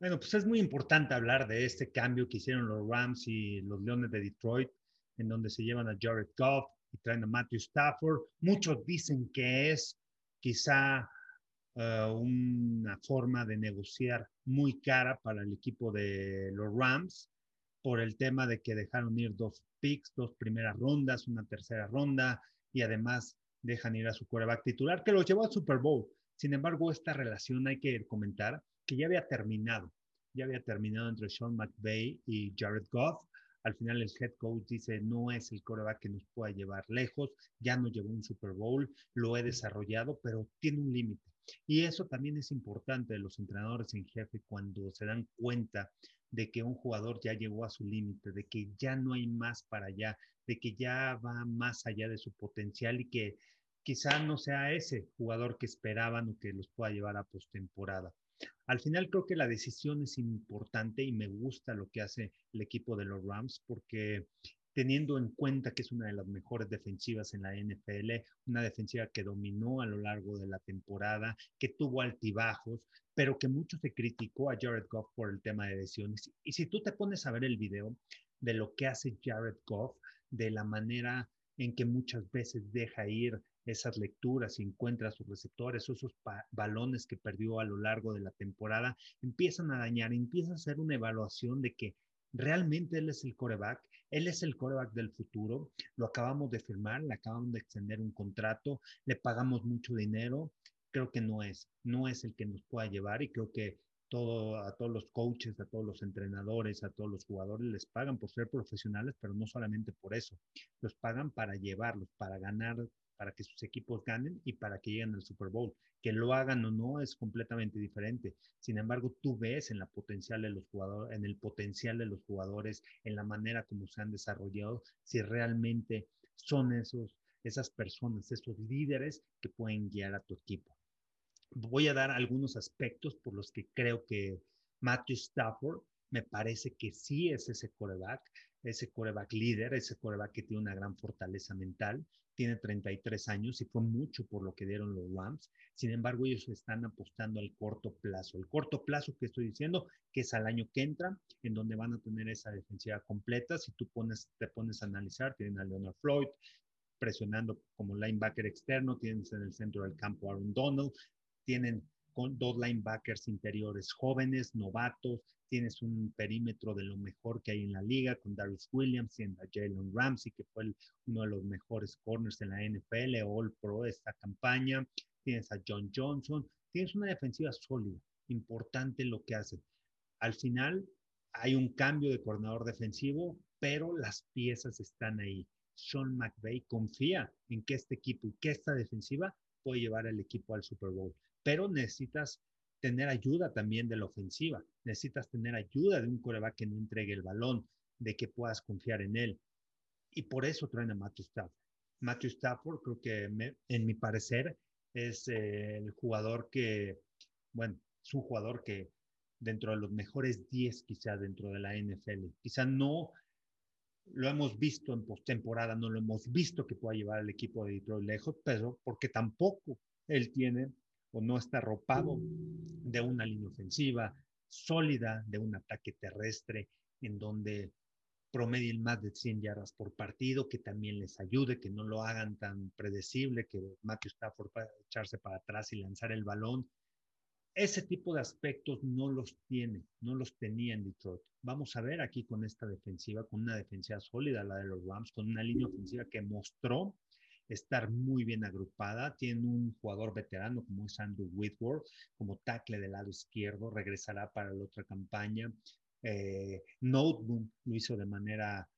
Bueno, pues es muy importante hablar de este cambio que hicieron los Rams y los Leones de Detroit, en donde se llevan a Jared Goff y traen a Matthew Stafford. Muchos dicen que es quizá uh, una forma de negociar muy cara para el equipo de los Rams por el tema de que dejaron ir dos picks, dos primeras rondas, una tercera ronda y además dejan ir a su quarterback titular que lo llevó al Super Bowl. Sin embargo, esta relación hay que comentar que ya había terminado, ya había terminado entre Sean McVay y Jared Goff. Al final el head coach dice, no es el coreback que nos pueda llevar lejos, ya no llevó un Super Bowl, lo he desarrollado, pero tiene un límite. Y eso también es importante de los entrenadores en jefe cuando se dan cuenta de que un jugador ya llegó a su límite, de que ya no hay más para allá, de que ya va más allá de su potencial y que quizá no sea ese jugador que esperaban o que los pueda llevar a postemporada. Al final creo que la decisión es importante y me gusta lo que hace el equipo de los Rams porque teniendo en cuenta que es una de las mejores defensivas en la NFL, una defensiva que dominó a lo largo de la temporada, que tuvo altibajos, pero que mucho se criticó a Jared Goff por el tema de lesiones. Y si tú te pones a ver el video de lo que hace Jared Goff, de la manera en que muchas veces deja ir esas lecturas y encuentra sus receptores, esos balones que perdió a lo largo de la temporada, empiezan a dañar, empieza a hacer una evaluación de que realmente él es el coreback, él es el coreback del futuro, lo acabamos de firmar, le acabamos de extender un contrato, le pagamos mucho dinero, creo que no es, no es el que nos pueda llevar y creo que todo, a todos los coaches, a todos los entrenadores, a todos los jugadores les pagan por ser profesionales, pero no solamente por eso, los pagan para llevarlos, para ganar para que sus equipos ganen y para que lleguen al Super Bowl. Que lo hagan o no es completamente diferente. Sin embargo, tú ves en la potencial de los jugadores, en el potencial de los jugadores, en la manera como se han desarrollado, si realmente son esos, esas personas, esos líderes que pueden guiar a tu equipo. Voy a dar algunos aspectos por los que creo que Matthew Stafford me parece que sí es ese coreback, ese coreback líder, ese coreback que tiene una gran fortaleza mental, tiene 33 años y fue mucho por lo que dieron los Rams. Sin embargo, ellos están apostando al corto plazo. El corto plazo que estoy diciendo, que es al año que entra, en donde van a tener esa defensiva completa. Si tú pones, te pones a analizar, tienen a Leonard Floyd presionando como linebacker externo, tienes en el centro del campo Aaron Donald, tienen con dos linebackers interiores jóvenes, novatos, tienes un perímetro de lo mejor que hay en la liga con Darius Williams, y a Jalen Ramsey, que fue uno de los mejores corners en la NFL, All Pro esta campaña, tienes a John Johnson, tienes una defensiva sólida, importante lo que hace. Al final hay un cambio de coordinador defensivo, pero las piezas están ahí. Sean McVay confía en que este equipo y que esta defensiva puede llevar al equipo al Super Bowl, pero necesitas tener ayuda también de la ofensiva. Necesitas tener ayuda de un coreback que no entregue el balón, de que puedas confiar en él. Y por eso traen a Matthew Stafford. Matthew Stafford, creo que en mi parecer, es eh, el jugador que, bueno, es un jugador que dentro de los mejores 10 quizá dentro de la NFL. Quizá no lo hemos visto en postemporada, no lo hemos visto que pueda llevar al equipo de Detroit lejos, pero porque tampoco él tiene o no está arropado de una línea ofensiva sólida, de un ataque terrestre en donde promedien más de 100 yardas por partido, que también les ayude, que no lo hagan tan predecible, que Matthew Stafford para echarse para atrás y lanzar el balón. Ese tipo de aspectos no los tiene, no los tenía en Detroit. Vamos a ver aquí con esta defensiva, con una defensiva sólida, la de los Rams, con una línea ofensiva que mostró estar muy bien agrupada. Tiene un jugador veterano como es Andrew Whitworth, como tackle del lado izquierdo, regresará para la otra campaña. Eh, lo hizo de manera,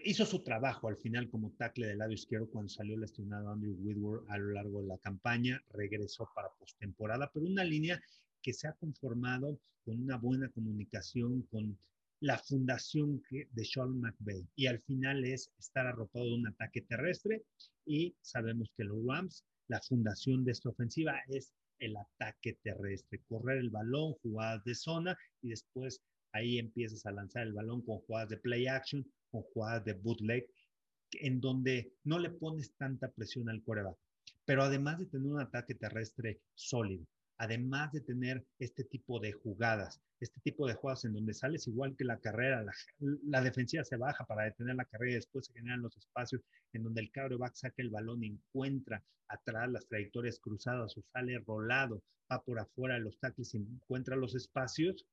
hizo su trabajo al final como tackle del lado izquierdo cuando salió lesionado Andrew Whitworth a lo largo de la campaña, regresó para postemporada, pero una línea que se ha conformado con una buena comunicación, con la fundación de Sean McVay. Y al final es estar arropado de un ataque terrestre y sabemos que los Rams, la fundación de esta ofensiva es el ataque terrestre, correr el balón, jugadas de zona y después ahí empiezas a lanzar el balón con jugadas de play action, con jugadas de bootleg, en donde no le pones tanta presión al coreback. Pero además de tener un ataque terrestre sólido, además de tener este tipo de jugadas, este tipo de jugadas en donde sales igual que la carrera, la, defensiva se baja para detener la carrera y después se generan los espacios en donde el quarterback saca el balón encuentra atrás las trayectorias cruzadas o sale rolado, va por afuera de los tackles y encuentra los espacios.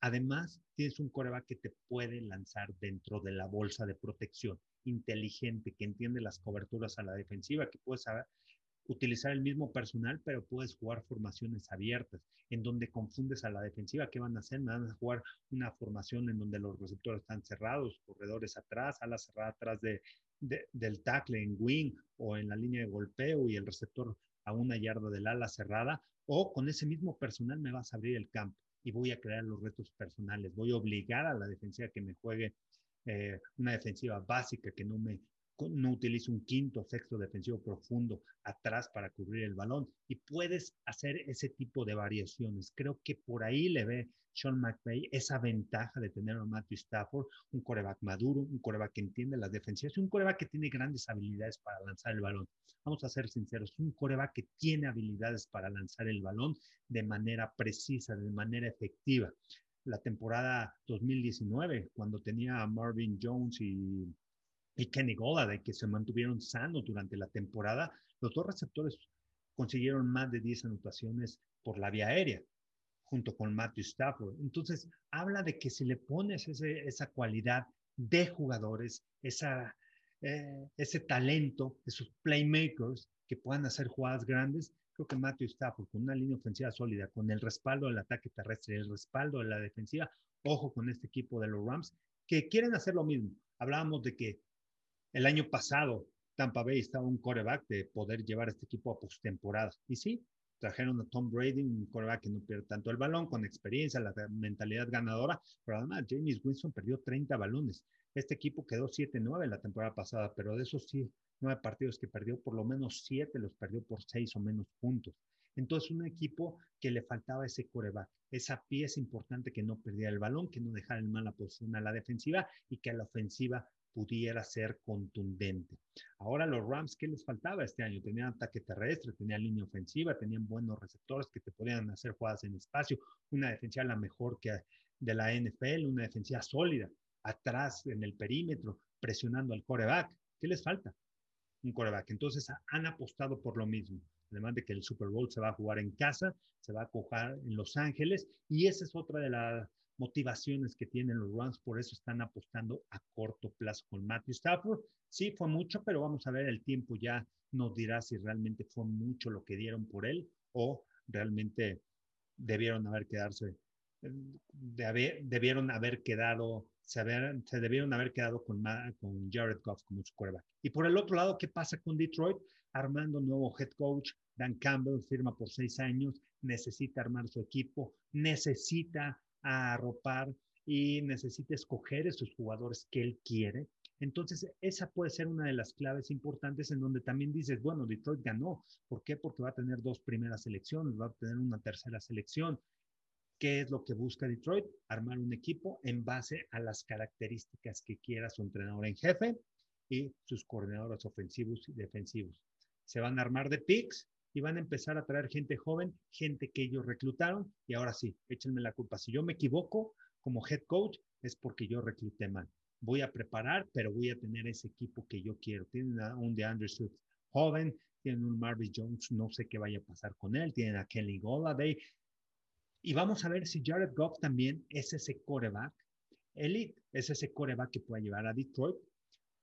Además, tienes un coreback que te puede lanzar dentro de la bolsa de protección, inteligente, que entiende las coberturas a la defensiva, que puede saber, utilizar el mismo personal, pero puedes jugar formaciones abiertas, en donde confundes a la defensiva. ¿Qué van a hacer? Van a jugar una formación en donde los receptores están cerrados, corredores atrás, ala cerrada atrás de, del tackle en wing o en la línea de golpeo y el receptor a una yarda del ala cerrada, o con ese mismo personal me vas a abrir el campo y voy a crear los retos personales. Voy a obligar a la defensiva que me juegue eh, una defensiva básica que no me no utiliza un quinto, sexto defensivo profundo atrás para cubrir el balón y puedes hacer ese tipo de variaciones. Creo que por ahí le ve Sean McVay esa ventaja de tener a Matthew Stafford, un coreback maduro, un coreback que entiende las defensivas un coreback que tiene grandes habilidades para lanzar el balón. Vamos a ser sinceros, un coreback que tiene habilidades para lanzar el balón de manera precisa, de manera efectiva. La temporada 2019, cuando tenía a Marvin Jones y y Kenny de que se mantuvieron sanos durante la temporada, los dos receptores consiguieron más de 10 anotaciones por la vía aérea, junto con Matthew Stafford. Entonces, habla de que si le pones esa cualidad de jugadores, esa, eh, ese talento, esos playmakers que puedan hacer jugadas grandes, creo que Matthew Stafford, con una línea ofensiva sólida, con el respaldo del ataque terrestre, el respaldo de la defensiva, ojo con este equipo de los Rams, que quieren hacer lo mismo. Hablábamos de que el año pasado, Tampa Bay estaba un coreback de poder llevar este equipo a postemporada. Y sí, trajeron a Tom Brady, un coreback que no pierde tanto el balón, con experiencia, la mentalidad ganadora, pero además James Winston perdió 30 balones. Este equipo quedó 7-9 la temporada pasada, pero de esos sí, nueve partidos que perdió, por lo menos siete los perdió por seis o menos puntos. Entonces, un equipo que le faltaba ese coreback, esa pieza importante que no perdía el balón, que no dejara en mala posición a la defensiva y que a la ofensiva pudiera ser contundente. Ahora los Rams, ¿qué les faltaba este año? Tenían ataque terrestre, tenían línea ofensiva, tenían buenos receptores que te podían hacer jugadas en espacio, una defensiva la mejor que de la NFL, una defensiva sólida, atrás en el perímetro, presionando al coreback. ¿Qué les falta? Un coreback. Entonces han apostado por lo mismo. Además de que el Super Bowl se va a jugar en casa, se va a jugar en Los Ángeles, y esa es otra de las motivaciones que tienen los Rams, por eso están apostando a corto plazo con Matthew Stafford. Sí, fue mucho, pero vamos a ver, el tiempo ya nos dirá si realmente fue mucho lo que dieron por él o realmente debieron haber quedarse, de debieron haber quedado, se, se debieron haber quedado con, con Jared Goff como su quarterback. Y por el otro lado, ¿qué pasa con Detroit? Armando nuevo head coach, Dan Campbell firma por seis años, necesita armar su equipo, necesita a arropar y necesita escoger esos jugadores que él quiere. Entonces, esa puede ser una de las claves importantes en donde también dices, bueno, Detroit ganó. ¿Por qué? Porque va a tener dos primeras selecciones, va a tener una tercera selección. ¿Qué es lo que busca Detroit? Armar un equipo en base a las características que quiera su entrenador en jefe y sus coordinadores ofensivos y defensivos. Se van a armar de picks y van a empezar a traer gente joven, gente que ellos reclutaron y ahora sí, échenme la culpa. Si yo me equivoco como head coach es porque yo recluté mal. Voy a preparar, pero voy a tener ese equipo que yo quiero. Tienen a un DeAndre Swift joven, tienen un Marvin Jones, no sé qué vaya a pasar con él, tienen a Kelly Golladay. Y vamos a ver si Jared Goff también es ese coreback elite, es ese coreback que puede llevar a Detroit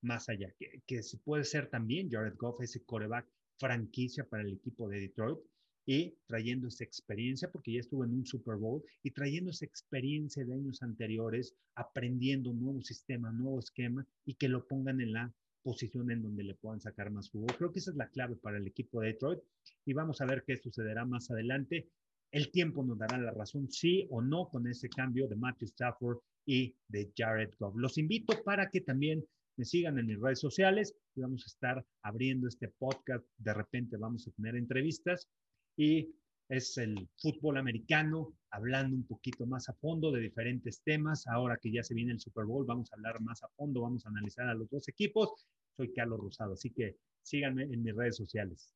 más allá, que, que puede ser también Jared Goff ese coreback franquicia para el equipo de Detroit y trayendo esa experiencia, porque ya estuvo en un Super Bowl, y trayendo esa experiencia de años anteriores, aprendiendo un nuevo sistema, un nuevo esquema, y que lo pongan en la posición en donde le puedan sacar más jugo. Creo que esa es la clave para el equipo de Detroit, y vamos a ver qué sucederá más adelante. El tiempo nos dará la razón, sí o no, con ese cambio de Matthew Stafford y de Jared Goff. Los invito para que también me sigan en mis redes sociales y vamos a estar abriendo este podcast. De repente vamos a tener entrevistas y es el fútbol americano, hablando un poquito más a fondo de diferentes temas. Ahora que ya se viene el Super Bowl, vamos a hablar más a fondo, vamos a analizar a los dos equipos. Soy Carlos Rosado, así que síganme en mis redes sociales.